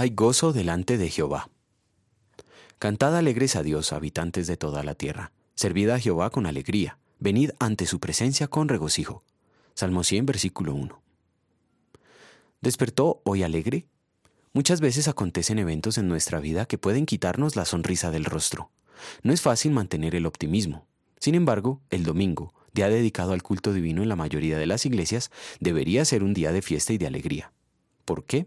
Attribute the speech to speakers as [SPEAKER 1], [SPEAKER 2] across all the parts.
[SPEAKER 1] Hay gozo delante de Jehová. Cantad alegres a Dios, habitantes de toda la tierra. Servid a Jehová con alegría. Venid ante su presencia con regocijo. Salmo 100, versículo 1. ¿Despertó hoy alegre? Muchas veces acontecen eventos en nuestra vida que pueden quitarnos la sonrisa del rostro. No es fácil mantener el optimismo. Sin embargo, el domingo, día dedicado al culto divino en la mayoría de las iglesias, debería ser un día de fiesta y de alegría. ¿Por qué?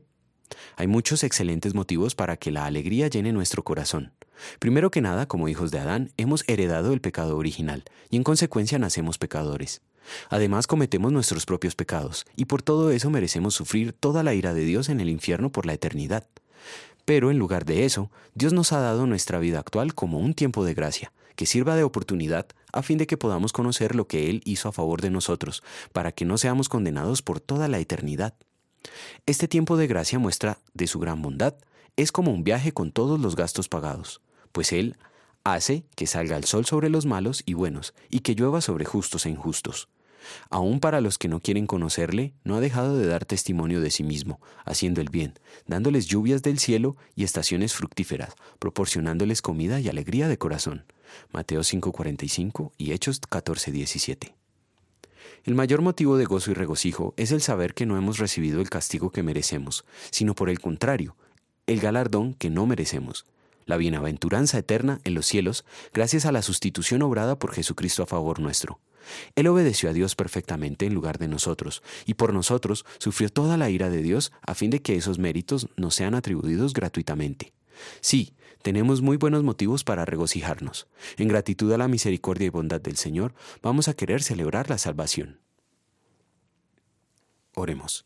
[SPEAKER 1] Hay muchos excelentes motivos para que la alegría llene nuestro corazón. Primero que nada, como hijos de Adán, hemos heredado el pecado original y en consecuencia nacemos pecadores. Además cometemos nuestros propios pecados y por todo eso merecemos sufrir toda la ira de Dios en el infierno por la eternidad. Pero en lugar de eso, Dios nos ha dado nuestra vida actual como un tiempo de gracia, que sirva de oportunidad a fin de que podamos conocer lo que Él hizo a favor de nosotros, para que no seamos condenados por toda la eternidad. Este tiempo de gracia muestra de su gran bondad. Es como un viaje con todos los gastos pagados, pues Él hace que salga el sol sobre los malos y buenos, y que llueva sobre justos e injustos. Aún para los que no quieren conocerle, no ha dejado de dar testimonio de sí mismo, haciendo el bien, dándoles lluvias del cielo y estaciones fructíferas, proporcionándoles comida y alegría de corazón. Mateo 5:45 y Hechos 14:17. El mayor motivo de gozo y regocijo es el saber que no hemos recibido el castigo que merecemos, sino por el contrario, el galardón que no merecemos, la bienaventuranza eterna en los cielos, gracias a la sustitución obrada por Jesucristo a favor nuestro. Él obedeció a Dios perfectamente en lugar de nosotros, y por nosotros sufrió toda la ira de Dios a fin de que esos méritos nos sean atribuidos gratuitamente. Sí, tenemos muy buenos motivos para regocijarnos. En gratitud a la misericordia y bondad del Señor, vamos a querer celebrar la salvación. Oremos.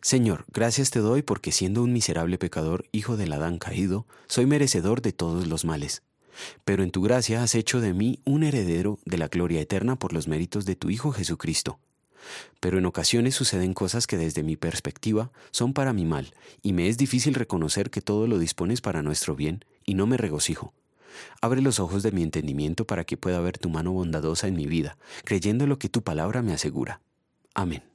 [SPEAKER 1] Señor, gracias te doy porque siendo un miserable pecador, hijo del Adán caído, soy merecedor de todos los males. Pero en tu gracia has hecho de mí un heredero de la gloria eterna por los méritos de tu Hijo Jesucristo. Pero en ocasiones suceden cosas que desde mi perspectiva son para mi mal, y me es difícil reconocer que todo lo dispones para nuestro bien, y no me regocijo. Abre los ojos de mi entendimiento para que pueda ver tu mano bondadosa en mi vida, creyendo lo que tu palabra me asegura. Amén.